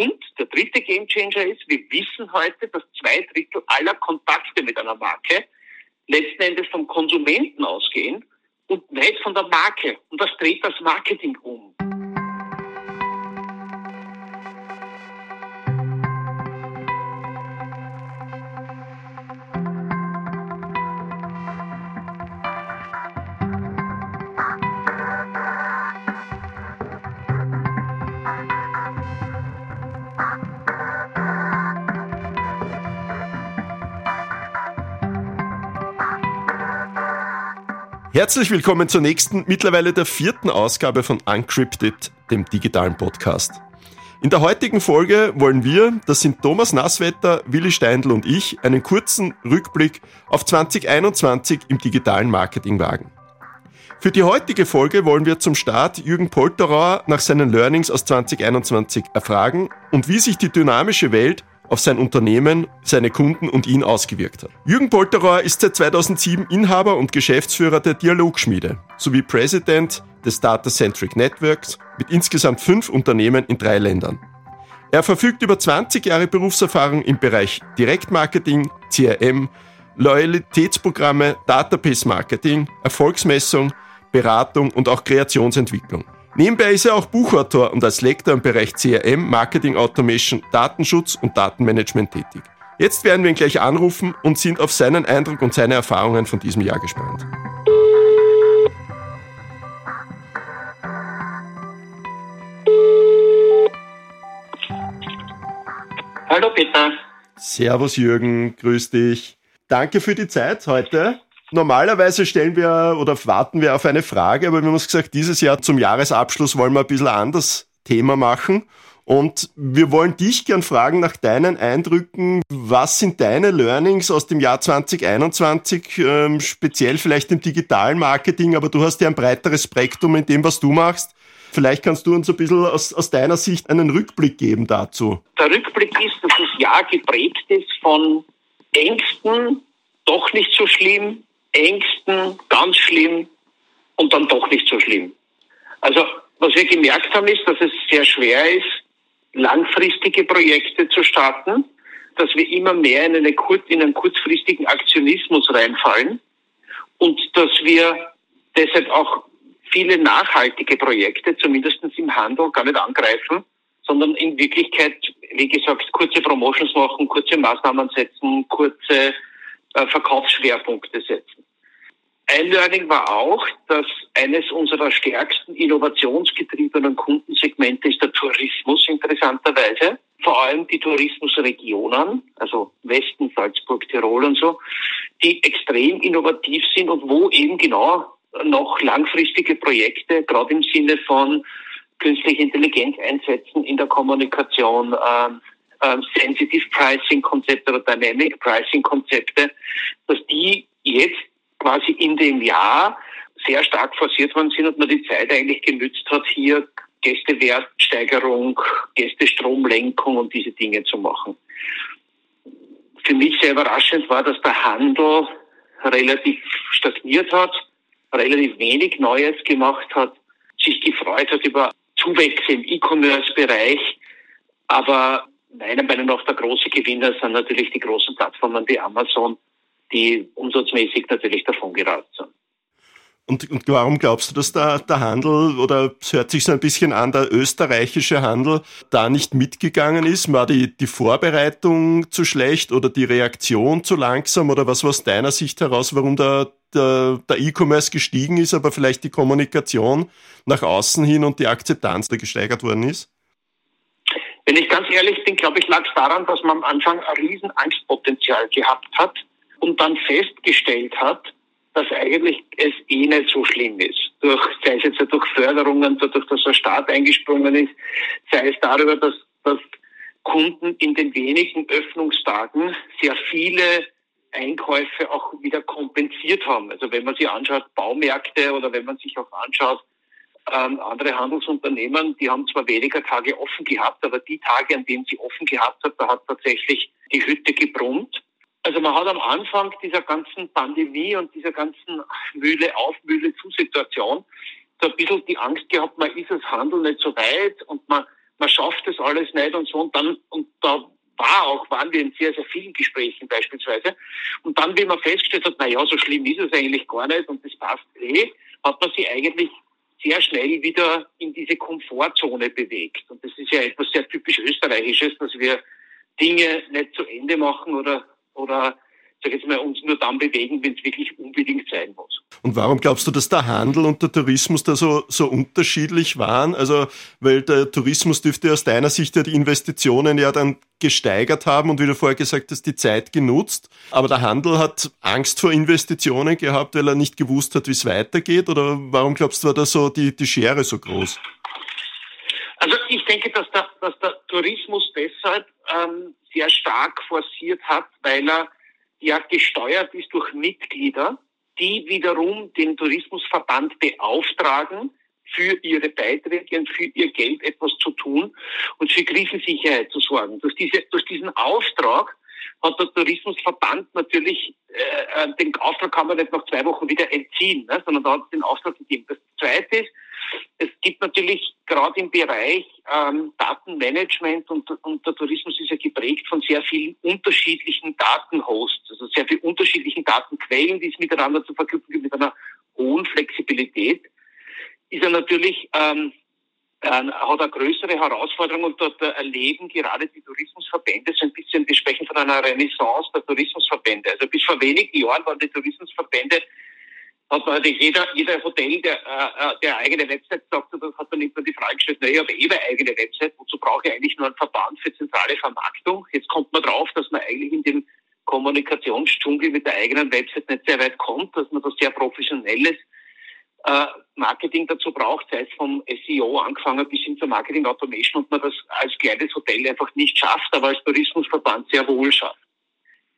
Und der dritte Gamechanger ist, wir wissen heute, dass zwei Drittel aller Kontakte mit einer Marke letzten Endes vom Konsumenten ausgehen und nicht von der Marke. Und das dreht das Marketing um. Herzlich willkommen zur nächsten, mittlerweile der vierten Ausgabe von Uncrypted, dem digitalen Podcast. In der heutigen Folge wollen wir, das sind Thomas Nasswetter, Willi Steindl und ich, einen kurzen Rückblick auf 2021 im digitalen Marketing wagen. Für die heutige Folge wollen wir zum Start Jürgen Polterauer nach seinen Learnings aus 2021 erfragen und wie sich die dynamische Welt auf sein Unternehmen, seine Kunden und ihn ausgewirkt hat. Jürgen Polterower ist seit 2007 Inhaber und Geschäftsführer der Dialogschmiede sowie Präsident des Data Centric Networks mit insgesamt fünf Unternehmen in drei Ländern. Er verfügt über 20 Jahre Berufserfahrung im Bereich Direktmarketing, CRM, Loyalitätsprogramme, Database Marketing, Erfolgsmessung, Beratung und auch Kreationsentwicklung. Nebenbei ist er auch Buchautor und als Lektor im Bereich CRM, Marketing Automation, Datenschutz und Datenmanagement tätig. Jetzt werden wir ihn gleich anrufen und sind auf seinen Eindruck und seine Erfahrungen von diesem Jahr gespannt. Hallo Peter. Servus Jürgen, grüß dich. Danke für die Zeit heute. Normalerweise stellen wir oder warten wir auf eine Frage, aber wir haben uns gesagt, dieses Jahr zum Jahresabschluss wollen wir ein bisschen anders Thema machen. Und wir wollen dich gern fragen nach deinen Eindrücken. Was sind deine Learnings aus dem Jahr 2021, ähm, speziell vielleicht im digitalen Marketing, aber du hast ja ein breiteres Spektrum in dem, was du machst. Vielleicht kannst du uns ein bisschen aus, aus deiner Sicht einen Rückblick geben dazu. Der Rückblick ist, dass das Jahr geprägt ist von Ängsten, doch nicht so schlimm, Ängsten, ganz schlimm und dann doch nicht so schlimm. Also was wir gemerkt haben, ist, dass es sehr schwer ist, langfristige Projekte zu starten, dass wir immer mehr in, eine, in einen kurzfristigen Aktionismus reinfallen und dass wir deshalb auch viele nachhaltige Projekte, zumindest im Handel, gar nicht angreifen, sondern in Wirklichkeit, wie gesagt, kurze Promotions machen, kurze Maßnahmen setzen, kurze äh, Verkaufsschwerpunkte setzen. Ein Learning war auch, dass eines unserer stärksten innovationsgetriebenen Kundensegmente ist der Tourismus interessanterweise. Vor allem die Tourismusregionen, also Westen, Salzburg, Tirol und so, die extrem innovativ sind und wo eben genau noch langfristige Projekte, gerade im Sinne von künstliche Intelligenz einsetzen in der Kommunikation, ähm, ähm, Sensitive Pricing Konzepte oder Dynamic Pricing Konzepte, dass die jetzt quasi in dem Jahr sehr stark forciert worden sind und man die Zeit eigentlich genützt hat, hier Gästewertsteigerung, Gästestromlenkung und diese Dinge zu machen. Für mich sehr überraschend war, dass der Handel relativ stagniert hat, relativ wenig Neues gemacht hat, sich gefreut hat über Zuwächse im E-Commerce-Bereich, aber meiner Meinung nach der große Gewinner sind natürlich die großen Plattformen wie Amazon, die umsatzmäßig natürlich davon gerast sind. Und, und warum glaubst du, dass der, der Handel, oder es hört sich so ein bisschen an, der österreichische Handel da nicht mitgegangen ist? War die, die Vorbereitung zu schlecht oder die Reaktion zu langsam? Oder was war aus deiner Sicht heraus, warum der, der, der E-Commerce gestiegen ist, aber vielleicht die Kommunikation nach außen hin und die Akzeptanz da gesteigert worden ist? Wenn ich ganz ehrlich bin, glaube ich, lag es daran, dass man am Anfang ein riesen Angstpotenzial gehabt hat und dann festgestellt hat, dass eigentlich es eh nicht so schlimm ist. Durch, sei es jetzt durch Förderungen, dadurch, dass der Staat eingesprungen ist, sei es darüber, dass, dass Kunden in den wenigen Öffnungstagen sehr viele Einkäufe auch wieder kompensiert haben. Also wenn man sich anschaut, Baumärkte oder wenn man sich auch anschaut, ähm, andere Handelsunternehmen, die haben zwar weniger Tage offen gehabt, aber die Tage, an denen sie offen gehabt hat, da hat tatsächlich die Hütte gebrummt. Also man hat am Anfang dieser ganzen Pandemie und dieser ganzen Mühle auf, Mühle zu Situation so ein bisschen die Angst gehabt, man ist als Handel nicht so weit und man, man schafft das alles nicht und so. Und dann, und da war auch, waren wir in sehr, sehr vielen Gesprächen beispielsweise. Und dann, wie man festgestellt hat, na ja, so schlimm ist es eigentlich gar nicht und das passt eh, hat man sich eigentlich sehr schnell wieder in diese Komfortzone bewegt. Und das ist ja etwas sehr typisch Österreichisches, dass wir Dinge nicht zu Ende machen oder, oder sag jetzt mal, uns nur dann bewegen, wenn es wirklich unbedingt sein muss. Und warum glaubst du, dass der Handel und der Tourismus da so, so unterschiedlich waren? Also, weil der Tourismus dürfte aus deiner Sicht ja die Investitionen ja dann gesteigert haben und wie du vorher gesagt hast, die Zeit genutzt. Aber der Handel hat Angst vor Investitionen gehabt, weil er nicht gewusst hat, wie es weitergeht? Oder warum glaubst du, war da so die, die Schere so groß? Also ich denke, dass der, dass der Tourismus deshalb ähm, sehr stark forciert hat, weil er ja gesteuert ist durch Mitglieder, die wiederum den Tourismusverband beauftragen, für ihre Beiträge und für ihr Geld etwas zu tun und für Krisensicherheit zu sorgen. Durch, diese, durch diesen Auftrag hat der Tourismusverband natürlich, äh, äh, den Auftrag kann man nicht nach zwei Wochen wieder entziehen, ne, sondern da hat es den Auftrag gegeben. Das Zweite ist, es gibt natürlich gerade im Bereich ähm, Datenmanagement und, und der Tourismus ist ja geprägt von sehr vielen unterschiedlichen Datenhosts, also sehr vielen unterschiedlichen Datenquellen, die es miteinander zu verknüpfen gibt mit einer hohen Flexibilität, ist er natürlich ähm, äh, hat eine größere Herausforderung und dort erleben gerade die Tourismusverbände so ein bisschen, wir sprechen von einer Renaissance der Tourismusverbände. Also bis vor wenigen Jahren waren die Tourismusverbände hat man natürlich jeder, jeder Hotel, der, äh, der eigene Website sagt, das hat man nur die Frage gestellt, na, ich habe eh eine eigene Website, wozu brauche ich eigentlich nur einen Verband für zentrale Vermarktung? Jetzt kommt man drauf, dass man eigentlich in dem Kommunikationsdschungel mit der eigenen Website nicht sehr weit kommt, dass man das sehr professionelles äh, Marketing dazu braucht, sei es vom SEO angefangen bis hin zur Marketing Automation und man das als kleines Hotel einfach nicht schafft, aber als Tourismusverband sehr wohl schafft.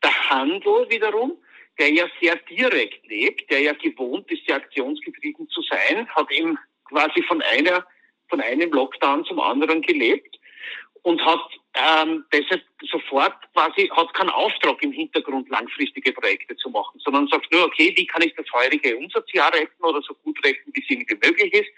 Der Handel wiederum, der ja sehr direkt lebt, der ja gewohnt ist, sehr aktionsgetrieben zu sein, hat eben quasi von einer, von einem Lockdown zum anderen gelebt und hat ähm, deshalb sofort quasi, hat keinen Auftrag im Hintergrund, langfristige Projekte zu machen, sondern sagt nur, okay, wie kann ich das heurige Umsatzjahr retten oder so gut retten, wie es irgendwie möglich ist?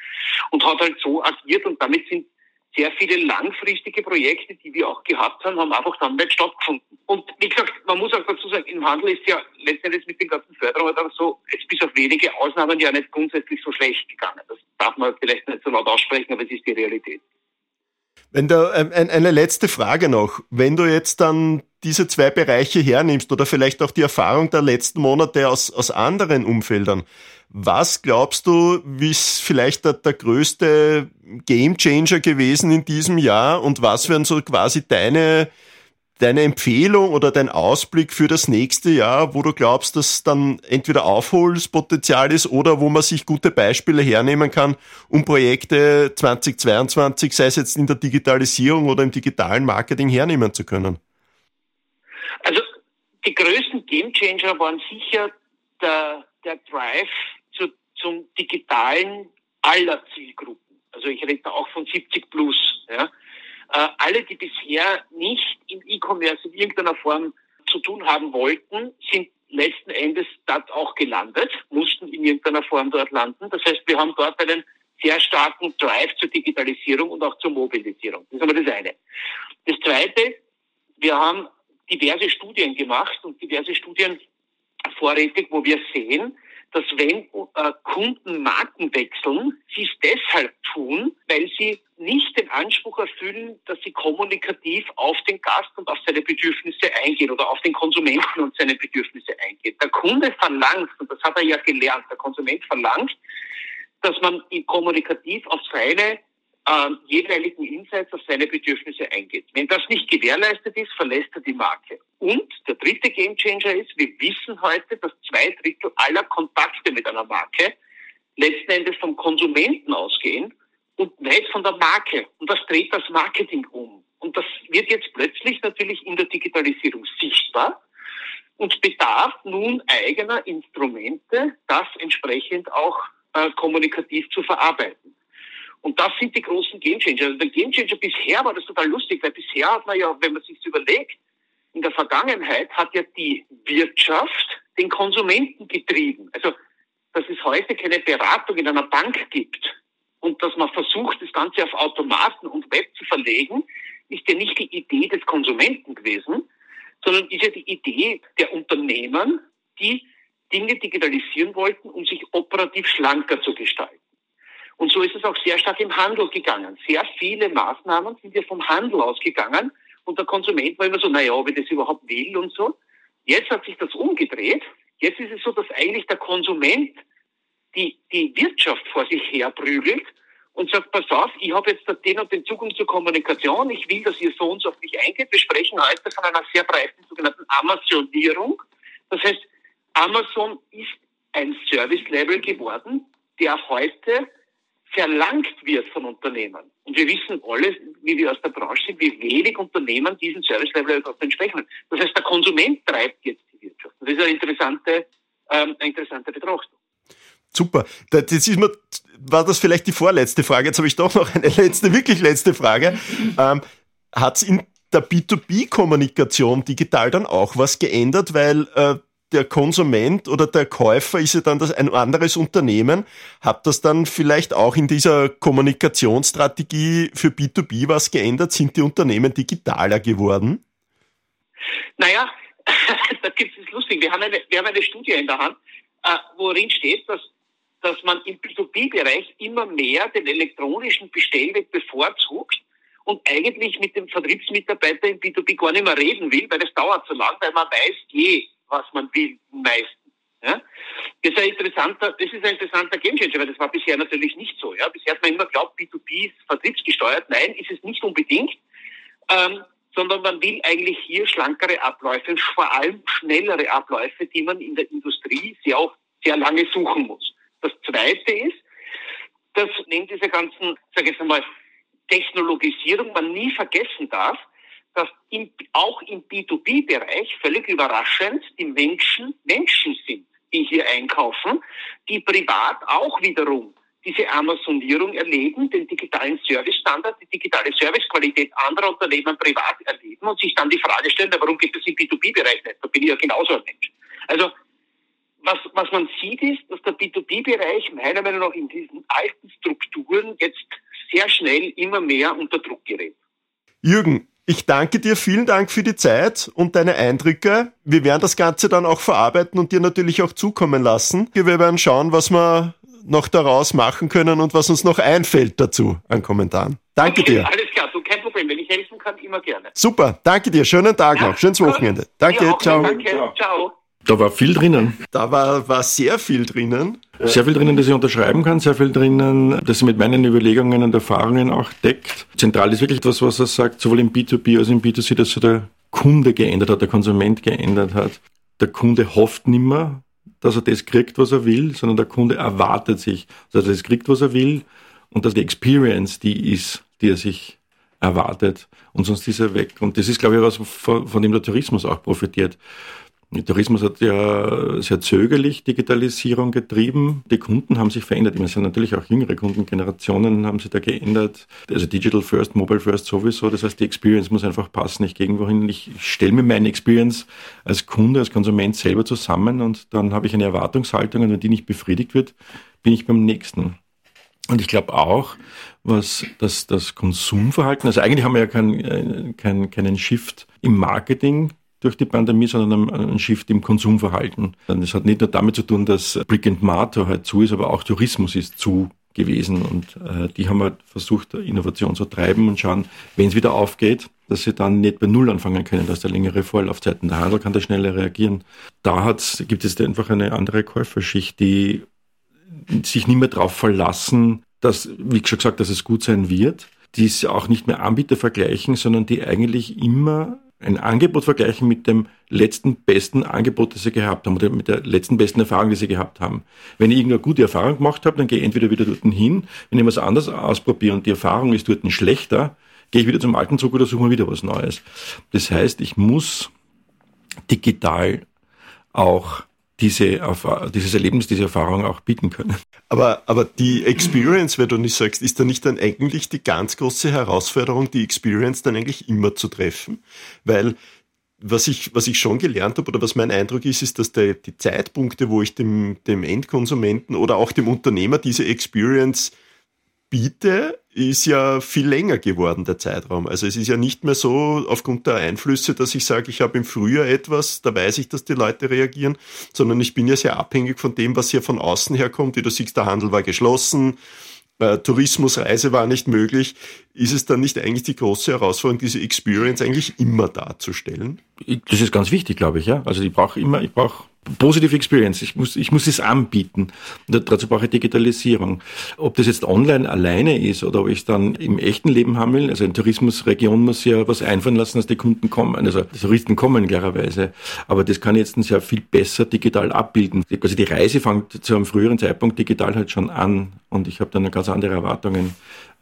Und hat halt so agiert und damit sind sehr viele langfristige Projekte, die wir auch gehabt haben, haben einfach dann nicht stattgefunden. Und wie gesagt, man muss auch dazu sagen, im Handel ist ja letztendlich mit den ganzen Förderungen so, es bis auf wenige Ausnahmen ja nicht grundsätzlich so schlecht gegangen. Das darf man vielleicht nicht so laut aussprechen, aber es ist die Realität. Wenn du, ähm, eine letzte Frage noch. Wenn du jetzt dann diese zwei Bereiche hernimmst oder vielleicht auch die Erfahrung der letzten Monate aus, aus anderen Umfeldern, was glaubst du, wie ist vielleicht der, der größte Gamechanger gewesen in diesem Jahr und was wären so quasi deine deine Empfehlung oder dein Ausblick für das nächste Jahr, wo du glaubst, dass dann entweder Aufholspotenzial ist oder wo man sich gute Beispiele hernehmen kann, um Projekte 2022, sei es jetzt in der Digitalisierung oder im digitalen Marketing hernehmen zu können? Also die größten Gamechanger waren sicher der, der Drive zum digitalen aller Zielgruppen. Also ich rede da auch von 70 plus. Ja äh, alle, die bisher nicht im E-Commerce in irgendeiner Form zu tun haben wollten, sind letzten Endes dort auch gelandet, mussten in irgendeiner Form dort landen. Das heißt, wir haben dort einen sehr starken Drive zur Digitalisierung und auch zur Mobilisierung. Das ist aber das eine. Das zweite, wir haben diverse Studien gemacht und diverse Studien vorrätig, wo wir sehen, dass wenn äh, Kunden Marken wechseln, sie es deshalb tun, weil sie nicht den Anspruch erfüllen, dass sie kommunikativ auf den Gast und auf seine Bedürfnisse eingehen oder auf den Konsumenten und seine Bedürfnisse eingehen. Der Kunde verlangt, und das hat er ja gelernt, der Konsument verlangt, dass man kommunikativ auf seine jeweiligen Insights auf seine Bedürfnisse eingeht. Wenn das nicht gewährleistet ist, verlässt er die Marke. Und der dritte Gamechanger ist, wir wissen heute, dass zwei Drittel aller Kontakte mit einer Marke letzten Endes vom Konsumenten ausgehen und nicht von der Marke. Und das dreht das Marketing um. Und das wird jetzt plötzlich natürlich in der Digitalisierung sichtbar und bedarf nun eigener Instrumente, das entsprechend auch äh, kommunikativ zu verarbeiten. Und das sind die großen Gamechanger. Also der Gamechanger bisher war das total lustig, weil bisher hat man ja, wenn man sich überlegt, in der Vergangenheit hat ja die Wirtschaft den Konsumenten getrieben. Also, dass es heute keine Beratung in einer Bank gibt und dass man versucht, das Ganze auf Automaten und Web zu verlegen, ist ja nicht die Idee des Konsumenten gewesen, sondern ist ja die Idee der Unternehmen, die Dinge digitalisieren wollten, um sich operativ schlanker zu gestalten. Und so ist es auch sehr stark im Handel gegangen. Sehr viele Maßnahmen sind ja vom Handel ausgegangen und der Konsument war immer so, naja, ob ich das überhaupt will und so. Jetzt hat sich das umgedreht. Jetzt ist es so, dass eigentlich der Konsument die, die Wirtschaft vor sich herprügelt und sagt, pass auf, ich habe jetzt den und den Zugang zur Kommunikation, ich will, dass ihr so und so auf mich eingeht. Wir sprechen heute von einer sehr breiten sogenannten Amazonierung. Das heißt, Amazon ist ein Service-Level geworden, der heute verlangt wird von Unternehmen. Und wir wissen alle, wie wir aus der Branche sind, wie wenig Unternehmen diesen Service-Level entsprechen. Das heißt, der Konsument treibt jetzt die Wirtschaft. Das ist eine interessante, ähm, eine interessante Betrachtung. Super. Das ist mir, war das vielleicht die vorletzte Frage. Jetzt habe ich doch noch eine letzte, wirklich letzte Frage. Ähm, Hat es in der B2B-Kommunikation digital dann auch was geändert? Weil äh, der Konsument oder der Käufer ist ja dann das, ein anderes Unternehmen. Hat das dann vielleicht auch in dieser Kommunikationsstrategie für B2B was geändert? Sind die Unternehmen digitaler geworden? Naja, da gibt es lustig. Wir haben, eine, wir haben eine Studie in der Hand, äh, worin steht, dass dass man im B2B-Bereich immer mehr den elektronischen Bestellweg bevorzugt und eigentlich mit dem Vertriebsmitarbeiter im B2B gar nicht mehr reden will, weil das dauert so lang, weil man weiß je, was man will, meistens. Ja? Das, ist ein interessanter, das ist ein interessanter Gamechanger, weil das war bisher natürlich nicht so. Ja? Bisher hat man immer glaubt, B2B ist vertriebsgesteuert. Nein, ist es nicht unbedingt, ähm, sondern man will eigentlich hier schlankere Abläufe, vor allem schnellere Abläufe, die man in der Industrie sehr, auch sehr lange suchen muss. Das Zweite ist, dass neben dieser ganzen, sage ich jetzt Technologisierung man nie vergessen darf, dass im, auch im B2B-Bereich völlig überraschend die Menschen Menschen sind, die hier einkaufen, die privat auch wiederum diese Amazonierung erleben, den digitalen Service-Standard, die digitale Servicequalität anderer Unternehmen privat erleben und sich dann die Frage stellen, warum geht das im B2B-Bereich nicht? Da bin ich ja genauso ein Mensch. Also was, was man sieht, ist, dass der B2B-Bereich meiner Meinung nach in diesen alten Strukturen jetzt sehr schnell immer mehr unter Druck gerät. Jürgen, ich danke dir, vielen Dank für die Zeit und deine Eindrücke. Wir werden das Ganze dann auch verarbeiten und dir natürlich auch zukommen lassen. Wir werden schauen, was wir noch daraus machen können und was uns noch einfällt dazu an Kommentaren. Danke okay, dir. Alles klar, du kein Problem. Wenn ich helfen kann, immer gerne. Super, danke dir. Schönen Tag ja, noch. Schönes Wochenende. Danke, ciao. Danke, ciao. Da war viel drinnen. Da war, war sehr viel drinnen. Sehr viel drinnen, das ich unterschreiben kann, sehr viel drinnen, das mit meinen Überlegungen und Erfahrungen auch deckt. Zentral ist wirklich etwas, was er sagt, sowohl im B2B als auch im B2C, dass sich der Kunde geändert hat, der Konsument geändert hat. Der Kunde hofft nimmer, dass er das kriegt, was er will, sondern der Kunde erwartet sich, dass er das kriegt, was er will und dass die Experience die ist, die er sich erwartet und sonst ist er weg. Und das ist, glaube ich, was, von dem der Tourismus auch profitiert. Der Tourismus hat ja sehr zögerlich Digitalisierung getrieben. Die Kunden haben sich verändert. Es sind natürlich auch jüngere Kundengenerationen haben sich da geändert. Also Digital First, Mobile First sowieso. Das heißt, die Experience muss einfach passen. Ich gehe irgendwohin. Ich stelle mir meine Experience als Kunde, als Konsument selber zusammen und dann habe ich eine Erwartungshaltung und wenn die nicht befriedigt wird, bin ich beim nächsten. Und ich glaube auch, was das, das Konsumverhalten, also eigentlich haben wir ja kein, äh, kein, keinen Shift im Marketing durch die Pandemie, sondern ein Shift im Konsumverhalten. Das hat nicht nur damit zu tun, dass Brick and Mortar halt zu ist, aber auch Tourismus ist zu gewesen und äh, die haben halt versucht, Innovation zu treiben und schauen, wenn es wieder aufgeht, dass sie dann nicht bei Null anfangen können, dass da längere Vorlaufzeiten. Der Handel kann da schneller reagieren. Da hat's, gibt es einfach eine andere Käuferschicht, die sich nicht mehr darauf verlassen, dass, wie schon gesagt, dass es gut sein wird, die es auch nicht mehr Anbieter vergleichen, sondern die eigentlich immer ein Angebot vergleichen mit dem letzten besten Angebot, das sie gehabt haben oder mit der letzten besten Erfahrung, die sie gehabt haben. Wenn ich irgendeine gute Erfahrung gemacht habe, dann gehe ich entweder wieder dort hin, wenn ich was anderes ausprobiere und die Erfahrung ist dort schlechter, gehe ich wieder zum alten zurück oder suche mir wieder was Neues. Das heißt, ich muss digital auch diese, dieses Erlebnis, diese Erfahrung auch bieten können. Aber, aber die Experience, wenn du nicht sagst, ist da nicht dann eigentlich die ganz große Herausforderung, die Experience dann eigentlich immer zu treffen? Weil was ich, was ich schon gelernt habe oder was mein Eindruck ist, ist, dass der, die Zeitpunkte, wo ich dem, dem Endkonsumenten oder auch dem Unternehmer diese Experience biete, ist ja viel länger geworden, der Zeitraum. Also es ist ja nicht mehr so aufgrund der Einflüsse, dass ich sage, ich habe im Frühjahr etwas, da weiß ich, dass die Leute reagieren, sondern ich bin ja sehr abhängig von dem, was hier von außen herkommt. Wie du siehst, der Handel war geschlossen, äh, Tourismusreise war nicht möglich. Ist es dann nicht eigentlich die große Herausforderung, diese Experience eigentlich immer darzustellen? Das ist ganz wichtig, glaube ich, ja. Also ich brauche immer, ich brauche Positive Experience. Ich muss, ich muss es anbieten. Und dazu brauche ich Digitalisierung. Ob das jetzt online alleine ist oder ob ich es dann im echten Leben haben will. Also eine Tourismusregion muss ja was einfallen lassen, dass die Kunden kommen. Also die Touristen kommen klarerweise. Aber das kann ich jetzt sehr viel besser digital abbilden. Also die Reise fängt zu einem früheren Zeitpunkt digital halt schon an. Und ich habe dann ganz andere Erwartungen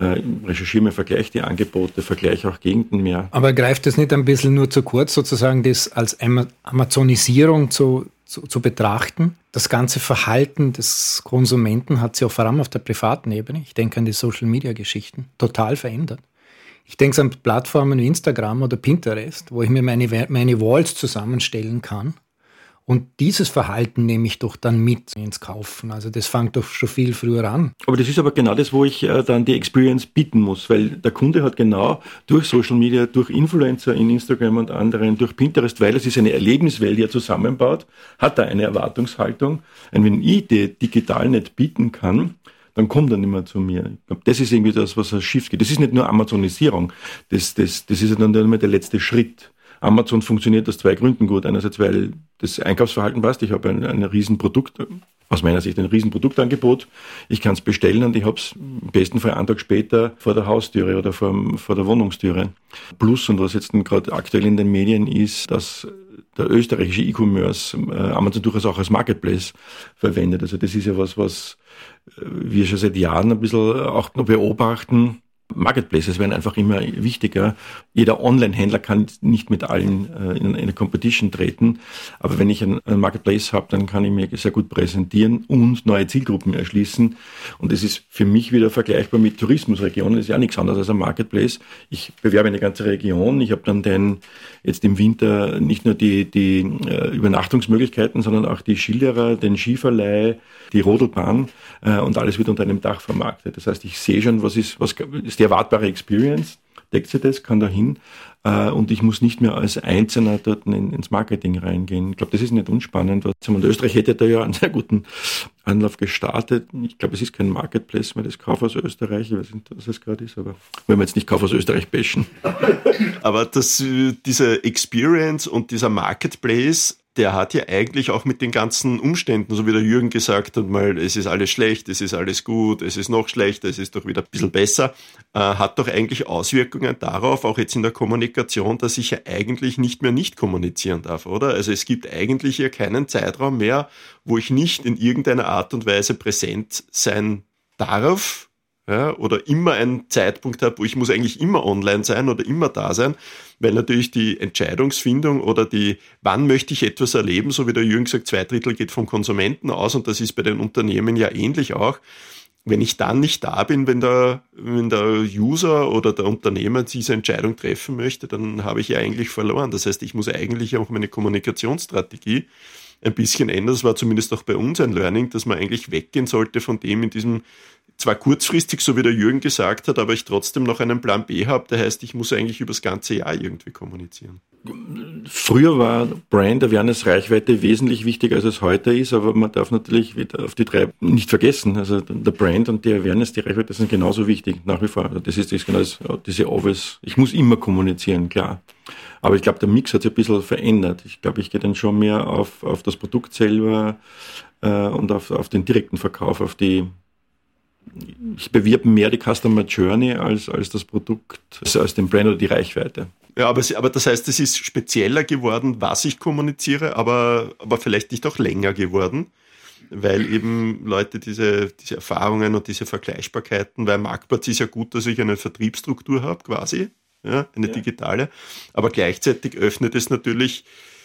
äh, recherchiere mir, vergleiche die Angebote, vergleiche auch Gegenden mehr. Aber greift das nicht ein bisschen nur zu kurz, sozusagen das als Amazonisierung zu, zu, zu betrachten? Das ganze Verhalten des Konsumenten hat sich auch vor allem auf der privaten Ebene, ich denke an die Social-Media-Geschichten, total verändert. Ich denke an Plattformen wie Instagram oder Pinterest, wo ich mir meine, meine Walls zusammenstellen kann und dieses Verhalten nehme ich doch dann mit ins Kaufen. Also das fängt doch schon viel früher an. Aber das ist aber genau das, wo ich äh, dann die Experience bieten muss, weil der Kunde hat genau durch Social Media, durch Influencer in Instagram und anderen, durch Pinterest, weil es ist eine Erlebniswelt, die er zusammenbaut, hat er eine Erwartungshaltung. Und wenn ich die digital nicht bieten kann, dann kommt er nicht mehr zu mir. Ich glaube, das ist irgendwie das, was ein Schiff geht. Das ist nicht nur Amazonisierung, das, das, das ist dann immer der letzte Schritt. Amazon funktioniert aus zwei Gründen gut. Einerseits, weil das Einkaufsverhalten passt. Ich habe ein, ein Riesenprodukt, aus meiner Sicht ein Riesenproduktangebot. Ich kann es bestellen und ich habe es im besten Fall einen Tag später vor der Haustüre oder vor, vor der Wohnungstüre. Plus, und was jetzt gerade aktuell in den Medien ist, dass der österreichische E-Commerce äh, Amazon durchaus auch als Marketplace verwendet. Also das ist ja was, was äh, wir schon seit Jahren ein bisschen auch beobachten Marketplaces werden einfach immer wichtiger. Jeder Online-Händler kann nicht mit allen äh, in eine Competition treten. Aber wenn ich einen, Marketplace habe, dann kann ich mir sehr gut präsentieren und neue Zielgruppen erschließen. Und das ist für mich wieder vergleichbar mit Tourismusregionen. Das ist ja nichts anderes als ein Marketplace. Ich bewerbe eine ganze Region. Ich habe dann den, jetzt im Winter nicht nur die, die äh, Übernachtungsmöglichkeiten, sondern auch die Schilderer, den Skiverleih, die Rodelbahn äh, und alles wird unter einem Dach vermarktet. Das heißt, ich sehe schon, was ist, was ist die erwartbare Experience, deckt sie das, kann dahin äh, und ich muss nicht mehr als Einzelner dort in, ins Marketing reingehen. Ich glaube, das ist nicht unspannend. Und Österreich hätte da ja einen sehr guten Anlauf gestartet. Ich glaube, es ist kein Marketplace mehr, das Kauf aus Österreich. Ich weiß nicht, was es gerade ist, aber wenn wir jetzt nicht Kauf aus Österreich bashen. aber das, diese Experience und dieser Marketplace der hat ja eigentlich auch mit den ganzen Umständen, so wie der Jürgen gesagt hat, mal, es ist alles schlecht, es ist alles gut, es ist noch schlechter, es ist doch wieder ein bisschen besser, äh, hat doch eigentlich Auswirkungen darauf, auch jetzt in der Kommunikation, dass ich ja eigentlich nicht mehr nicht kommunizieren darf, oder? Also es gibt eigentlich ja keinen Zeitraum mehr, wo ich nicht in irgendeiner Art und Weise präsent sein darf, ja, oder immer einen Zeitpunkt habe, wo ich muss eigentlich immer online sein oder immer da sein, weil natürlich die Entscheidungsfindung oder die, wann möchte ich etwas erleben, so wie der Jürgen sagt, zwei Drittel geht vom Konsumenten aus und das ist bei den Unternehmen ja ähnlich auch. Wenn ich dann nicht da bin, wenn der, wenn der User oder der Unternehmer diese Entscheidung treffen möchte, dann habe ich ja eigentlich verloren. Das heißt, ich muss eigentlich auch meine Kommunikationsstrategie ein bisschen ändern. Das war zumindest auch bei uns ein Learning, dass man eigentlich weggehen sollte von dem in diesem zwar kurzfristig, so wie der Jürgen gesagt hat, aber ich trotzdem noch einen Plan B habe. Der heißt, ich muss eigentlich über das ganze Jahr irgendwie kommunizieren. Früher war Brand Awareness Reichweite wesentlich wichtiger, als es heute ist, aber man darf natürlich wieder auf die drei nicht vergessen. Also der Brand und die Awareness, die Reichweite sind genauso wichtig nach wie vor. Also das ist, das genau das, diese Obvious. Ich muss immer kommunizieren, klar. Aber ich glaube, der Mix hat sich ein bisschen verändert. Ich glaube, ich gehe dann schon mehr auf, auf das Produkt selber äh, und auf, auf den direkten Verkauf, auf die ich bewirbe mehr die Customer Journey als, als das Produkt, also als den Brand oder die Reichweite. Ja, aber, aber das heißt, es ist spezieller geworden, was ich kommuniziere, aber, aber vielleicht nicht auch länger geworden, weil eben Leute diese, diese Erfahrungen und diese Vergleichbarkeiten, weil Marktplatz ist ja gut, dass ich eine Vertriebsstruktur habe, quasi, ja, eine ja. digitale, aber gleichzeitig öffnet es natürlich,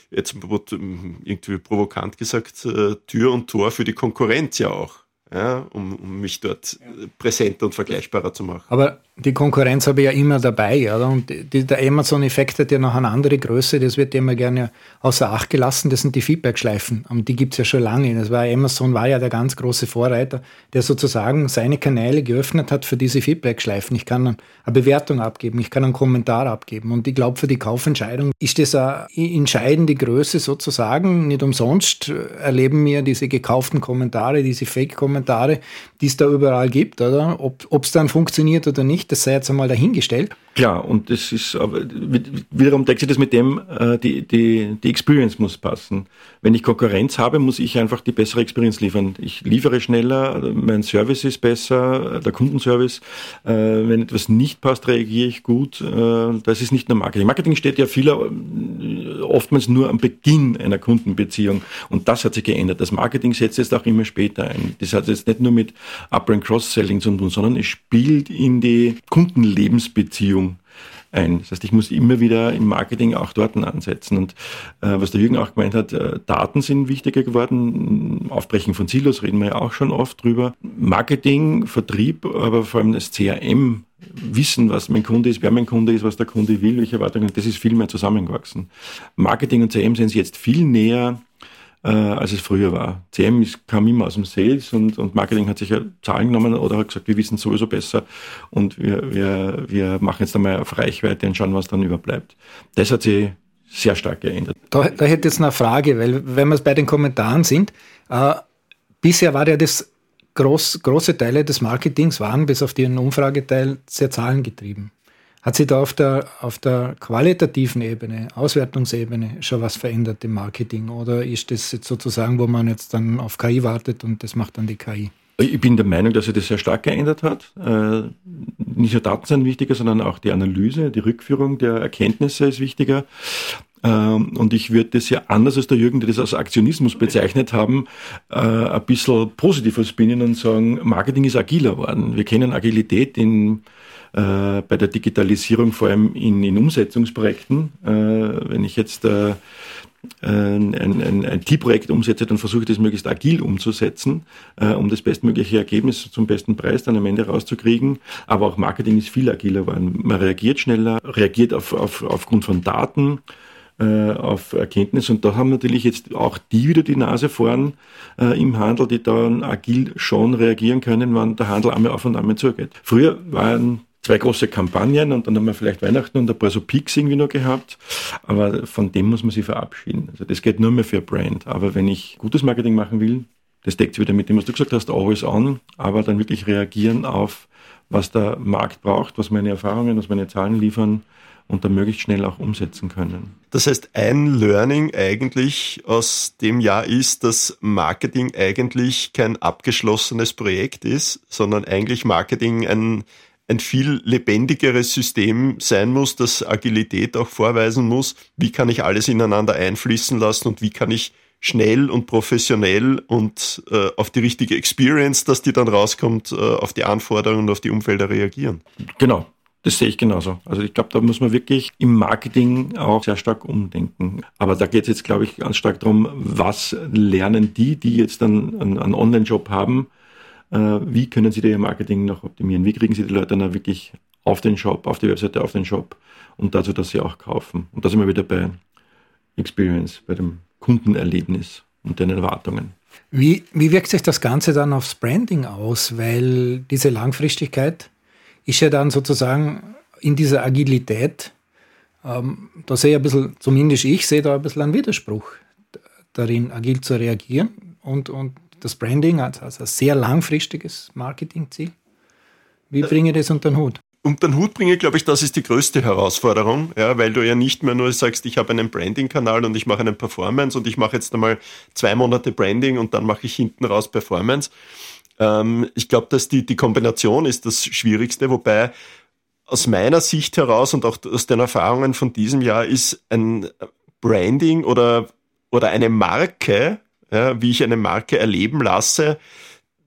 jetzt wird irgendwie provokant gesagt, äh, Tür und Tor für die Konkurrenz ja auch ja, um, um mich dort präsenter und vergleichbarer zu machen. Aber die Konkurrenz habe ich ja immer dabei. Oder? Und die, der Amazon-Effekt hat ja noch eine andere Größe, das wird ja immer gerne außer Acht gelassen, das sind die Feedback-Schleifen. Und die gibt es ja schon lange. Das war, Amazon war ja der ganz große Vorreiter, der sozusagen seine Kanäle geöffnet hat für diese Feedback-Schleifen. Ich kann eine Bewertung abgeben, ich kann einen Kommentar abgeben. Und ich glaube, für die Kaufentscheidung ist das eine entscheidende Größe sozusagen. Nicht umsonst erleben wir diese gekauften Kommentare, diese Fake-Kommentare, die es da überall gibt, oder? Ob es dann funktioniert oder nicht, das sei jetzt einmal dahingestellt. Klar, und das ist aber wiederum deckt sich das mit dem, äh, die, die, die Experience muss passen. Wenn ich Konkurrenz habe, muss ich einfach die bessere Experience liefern. Ich liefere schneller, mein Service ist besser, der Kundenservice. Äh, wenn etwas nicht passt, reagiere ich gut. Äh, das ist nicht nur Marketing. Marketing steht ja vieler oftmals nur am Beginn einer Kundenbeziehung. Und das hat sich geändert. Das Marketing setzt jetzt auch immer später ein. Das hat jetzt nicht nur mit Upper- and Cross-Selling zu tun, sondern es spielt in die Kundenlebensbeziehung ein. Das heißt, ich muss immer wieder im Marketing auch dort ansetzen. Und äh, was der Jürgen auch gemeint hat, äh, Daten sind wichtiger geworden. Aufbrechen von Silos reden wir ja auch schon oft drüber. Marketing, Vertrieb, aber vor allem das CRM, wissen, was mein Kunde ist, wer mein Kunde ist, was der Kunde will, welche Erwartungen, das ist viel mehr zusammengewachsen. Marketing und CRM sind jetzt viel näher äh, als es früher war. CM ist, kam immer aus dem Sales und, und Marketing hat sich ja Zahlen genommen oder hat gesagt, wir wissen sowieso besser und wir, wir, wir machen jetzt einmal auf Reichweite und schauen, was dann überbleibt. Das hat sich sehr stark geändert. Da, da hätte ich jetzt eine Frage, weil wenn wir bei den Kommentaren sind, äh, bisher war ja das groß, große Teile des Marketings waren bis auf den Umfrageteil sehr zahlengetrieben. Hat sich da auf der, auf der qualitativen Ebene, Auswertungsebene schon was verändert im Marketing? Oder ist das jetzt sozusagen, wo man jetzt dann auf KI wartet und das macht dann die KI? Ich bin der Meinung, dass sich das sehr stark geändert hat. Äh, nicht nur Daten sind wichtiger, sondern auch die Analyse, die Rückführung der Erkenntnisse ist wichtiger. Ähm, und ich würde das ja anders als der Jürgen, der das als Aktionismus bezeichnet haben, äh, ein bisschen positiver spinnen und sagen, Marketing ist agiler geworden. Wir kennen Agilität in äh, bei der Digitalisierung, vor allem in, in Umsetzungsprojekten. Äh, wenn ich jetzt äh, ein, ein, ein IT-Projekt umsetze, dann versuche ich das möglichst agil umzusetzen, äh, um das bestmögliche Ergebnis zum besten Preis dann am Ende rauszukriegen. Aber auch Marketing ist viel agiler geworden. Man reagiert schneller, reagiert auf, auf, aufgrund von Daten, äh, auf Erkenntnis. Und da haben natürlich jetzt auch die wieder die Nase vorn äh, im Handel, die dann agil schon reagieren können, wenn der Handel einmal auf und einmal zugeht. Früher waren zwei große Kampagnen und dann haben wir vielleicht Weihnachten und ein paar so Peaks irgendwie noch gehabt. Aber von dem muss man sich verabschieden. Also das geht nur mehr für Brand. Aber wenn ich gutes Marketing machen will, das deckt sich wieder mit dem, was du gesagt hast, always on, aber dann wirklich reagieren auf, was der Markt braucht, was meine Erfahrungen, was meine Zahlen liefern und dann möglichst schnell auch umsetzen können. Das heißt, ein Learning eigentlich aus dem Jahr ist, dass Marketing eigentlich kein abgeschlossenes Projekt ist, sondern eigentlich Marketing ein ein viel lebendigeres System sein muss, das Agilität auch vorweisen muss. Wie kann ich alles ineinander einfließen lassen und wie kann ich schnell und professionell und äh, auf die richtige Experience, dass die dann rauskommt, äh, auf die Anforderungen und auf die Umfelder reagieren. Genau. Das sehe ich genauso. Also ich glaube, da muss man wirklich im Marketing auch sehr stark umdenken. Aber da geht es jetzt, glaube ich, ganz stark darum, was lernen die, die jetzt dann einen, einen Online-Job haben, wie können Sie Ihr Marketing noch optimieren? Wie kriegen Sie die Leute dann wirklich auf den Shop, auf die Webseite, auf den Shop und dazu, dass sie auch kaufen? Und da sind wir wieder bei Experience, bei dem Kundenerlebnis und den Erwartungen. Wie, wie wirkt sich das Ganze dann aufs Branding aus? Weil diese Langfristigkeit ist ja dann sozusagen in dieser Agilität, ähm, da sehe ich ein bisschen, zumindest ich sehe da ein bisschen einen Widerspruch darin, agil zu reagieren und, und das Branding als, als ein sehr langfristiges Marketingziel. Wie bringe ich das unter den Hut? Unter den Hut bringe, glaube ich, das ist die größte Herausforderung, ja, weil du ja nicht mehr nur sagst, ich habe einen Branding-Kanal und ich mache einen Performance und ich mache jetzt einmal zwei Monate Branding und dann mache ich hinten raus Performance. Ähm, ich glaube, dass die, die Kombination ist das Schwierigste, wobei aus meiner Sicht heraus und auch aus den Erfahrungen von diesem Jahr ist ein Branding oder, oder eine Marke ja, wie ich eine Marke erleben lasse,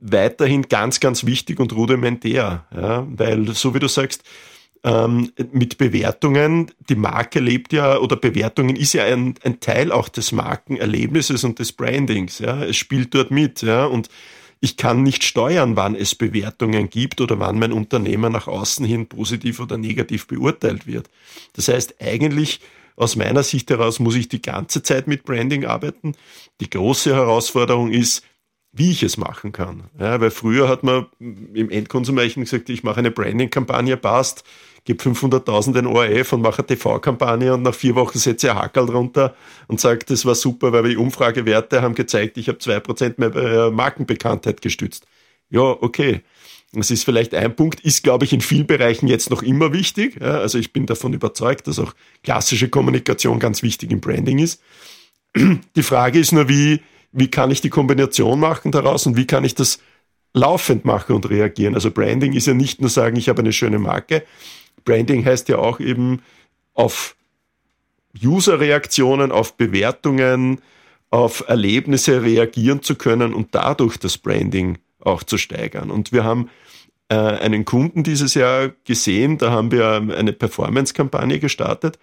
weiterhin ganz, ganz wichtig und rudimentär. Ja, weil, so wie du sagst, ähm, mit Bewertungen, die Marke lebt ja, oder Bewertungen ist ja ein, ein Teil auch des Markenerlebnisses und des Brandings. Ja. Es spielt dort mit. Ja. Und ich kann nicht steuern, wann es Bewertungen gibt oder wann mein Unternehmen nach außen hin positiv oder negativ beurteilt wird. Das heißt, eigentlich aus meiner Sicht heraus muss ich die ganze Zeit mit Branding arbeiten. Die große Herausforderung ist, wie ich es machen kann. Ja, weil früher hat man im Endkonsumerchen gesagt, ich mache eine Branding-Kampagne, passt, gebe 500.000 in ORF und mache eine TV-Kampagne und nach vier Wochen setze ich ein Hackerl drunter und sage, das war super, weil die Umfragewerte haben gezeigt, ich habe 2% mehr äh, Markenbekanntheit gestützt. Ja, okay. Das ist vielleicht ein Punkt, ist, glaube ich, in vielen Bereichen jetzt noch immer wichtig. Ja, also ich bin davon überzeugt, dass auch klassische Kommunikation ganz wichtig im Branding ist. Die Frage ist nur, wie, wie kann ich die Kombination machen daraus und wie kann ich das laufend machen und reagieren. Also Branding ist ja nicht nur sagen, ich habe eine schöne Marke, Branding heißt ja auch eben auf User-Reaktionen, auf Bewertungen, auf Erlebnisse reagieren zu können und dadurch das Branding auch zu steigern. Und wir haben äh, einen Kunden dieses Jahr gesehen, da haben wir eine Performance-Kampagne gestartet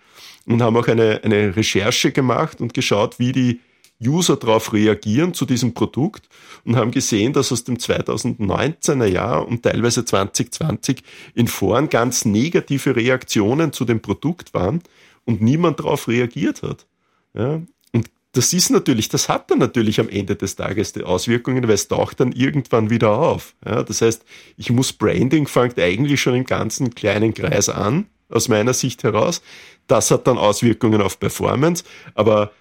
und haben auch eine, eine Recherche gemacht und geschaut, wie die User darauf reagieren zu diesem Produkt und haben gesehen, dass aus dem 2019er Jahr und teilweise 2020 in Foren ganz negative Reaktionen zu dem Produkt waren und niemand darauf reagiert hat. Ja, das ist natürlich, das hat dann natürlich am Ende des Tages die Auswirkungen, weil es taucht dann irgendwann wieder auf. Ja, das heißt, ich muss Branding fängt eigentlich schon im ganzen kleinen Kreis an, aus meiner Sicht heraus. Das hat dann Auswirkungen auf Performance, aber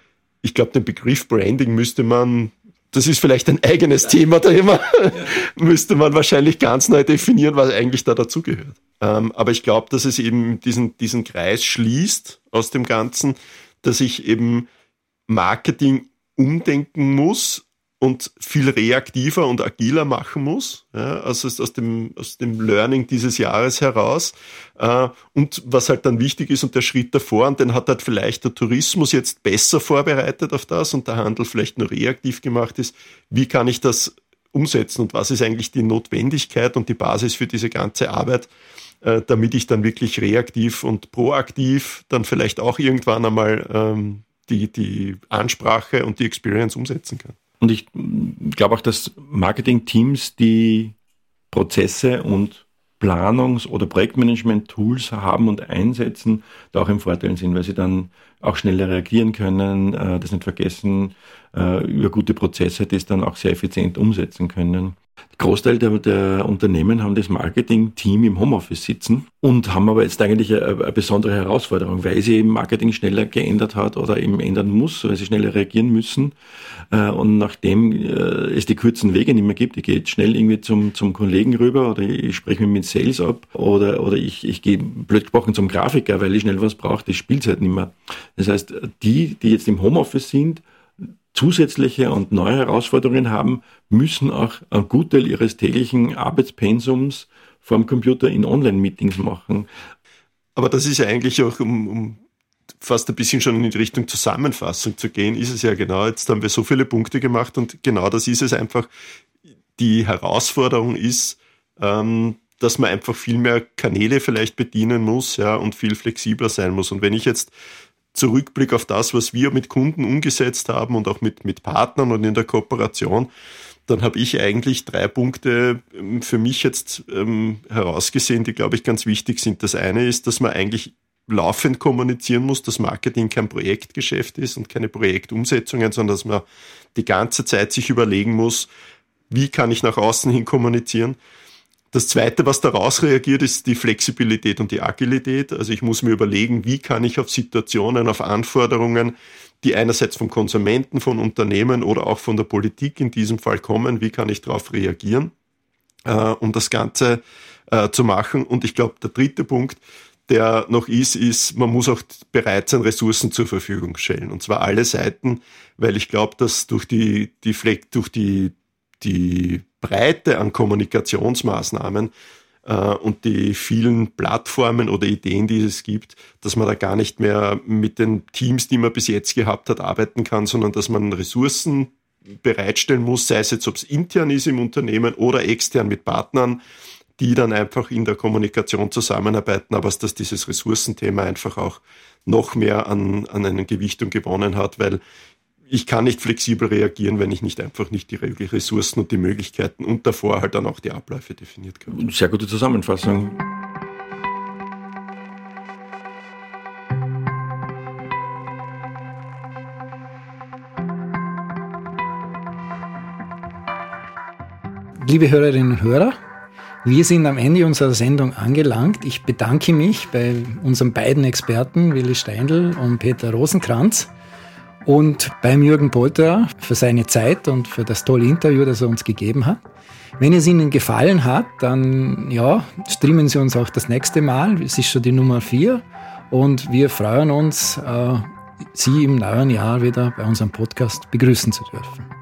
ich glaube, den Begriff Branding müsste man, das ist vielleicht ein eigenes ja. Thema da immer, ja. müsste man wahrscheinlich ganz neu definieren, was eigentlich da dazugehört. Ähm, aber ich glaube, dass es eben diesen, diesen Kreis schließt aus dem Ganzen, dass ich eben Marketing umdenken muss und viel reaktiver und agiler machen muss, ja, also aus dem, aus dem Learning dieses Jahres heraus. Äh, und was halt dann wichtig ist und der Schritt davor, und den hat halt vielleicht der Tourismus jetzt besser vorbereitet auf das und der Handel vielleicht nur reaktiv gemacht ist, wie kann ich das umsetzen und was ist eigentlich die Notwendigkeit und die Basis für diese ganze Arbeit, äh, damit ich dann wirklich reaktiv und proaktiv dann vielleicht auch irgendwann einmal ähm, die, die Ansprache und die Experience umsetzen kann. Und ich glaube auch, dass Marketing-Teams, die Prozesse und Planungs- oder Projektmanagement-Tools haben und einsetzen, da auch im Vorteil sind, weil sie dann auch schneller reagieren können, äh, das nicht vergessen, äh, über gute Prozesse das dann auch sehr effizient umsetzen können. Großteil der, der, Unternehmen haben das Marketing-Team im Homeoffice sitzen und haben aber jetzt eigentlich eine, eine, besondere Herausforderung, weil sie eben Marketing schneller geändert hat oder eben ändern muss, weil sie schneller reagieren müssen. Äh, und nachdem äh, es die kurzen Wege nicht mehr gibt, ich gehe schnell irgendwie zum, zum Kollegen rüber oder ich spreche mich mit Sales ab oder, oder ich, ich gehe blöd gesprochen zum Grafiker, weil ich schnell was brauche, das spielt halt nicht mehr. Das heißt, die, die jetzt im Homeoffice sind, zusätzliche und neue Herausforderungen haben, müssen auch ein Gutteil ihres täglichen Arbeitspensums vorm Computer in Online-Meetings machen. Aber das ist ja eigentlich auch, um, um fast ein bisschen schon in die Richtung Zusammenfassung zu gehen, ist es ja genau, jetzt haben wir so viele Punkte gemacht und genau das ist es einfach. Die Herausforderung ist, ähm, dass man einfach viel mehr Kanäle vielleicht bedienen muss, ja, und viel flexibler sein muss. Und wenn ich jetzt Zurückblick auf das, was wir mit Kunden umgesetzt haben und auch mit, mit Partnern und in der Kooperation, dann habe ich eigentlich drei Punkte ähm, für mich jetzt ähm, herausgesehen, die, glaube ich, ganz wichtig sind. Das eine ist, dass man eigentlich laufend kommunizieren muss, dass Marketing kein Projektgeschäft ist und keine Projektumsetzungen, sondern dass man die ganze Zeit sich überlegen muss, wie kann ich nach außen hin kommunizieren. Das Zweite, was daraus reagiert, ist die Flexibilität und die Agilität. Also ich muss mir überlegen, wie kann ich auf Situationen, auf Anforderungen, die einerseits vom Konsumenten, von Unternehmen oder auch von der Politik in diesem Fall kommen, wie kann ich darauf reagieren, äh, um das Ganze äh, zu machen. Und ich glaube, der dritte Punkt, der noch ist, ist, man muss auch bereit sein, Ressourcen zur Verfügung stellen. Und zwar alle Seiten, weil ich glaube, dass durch die, die Fleck, durch die, die Breite an Kommunikationsmaßnahmen äh, und die vielen Plattformen oder Ideen, die es gibt, dass man da gar nicht mehr mit den Teams, die man bis jetzt gehabt hat, arbeiten kann, sondern dass man Ressourcen bereitstellen muss, sei es jetzt, ob es intern ist im Unternehmen oder extern mit Partnern, die dann einfach in der Kommunikation zusammenarbeiten, aber dass dieses Ressourcenthema einfach auch noch mehr an, an einer Gewichtung gewonnen hat, weil ich kann nicht flexibel reagieren, wenn ich nicht einfach nicht die Ressourcen und die Möglichkeiten und davor halt dann auch die Abläufe definiert habe. Sehr gute Zusammenfassung. Liebe Hörerinnen und Hörer, wir sind am Ende unserer Sendung angelangt. Ich bedanke mich bei unseren beiden Experten, Willi Steindl und Peter Rosenkranz, und beim Jürgen Polterer für seine Zeit und für das tolle Interview, das er uns gegeben hat. Wenn es Ihnen gefallen hat, dann ja, streamen Sie uns auch das nächste Mal. Es ist schon die Nummer vier und wir freuen uns, äh, Sie im neuen Jahr wieder bei unserem Podcast begrüßen zu dürfen.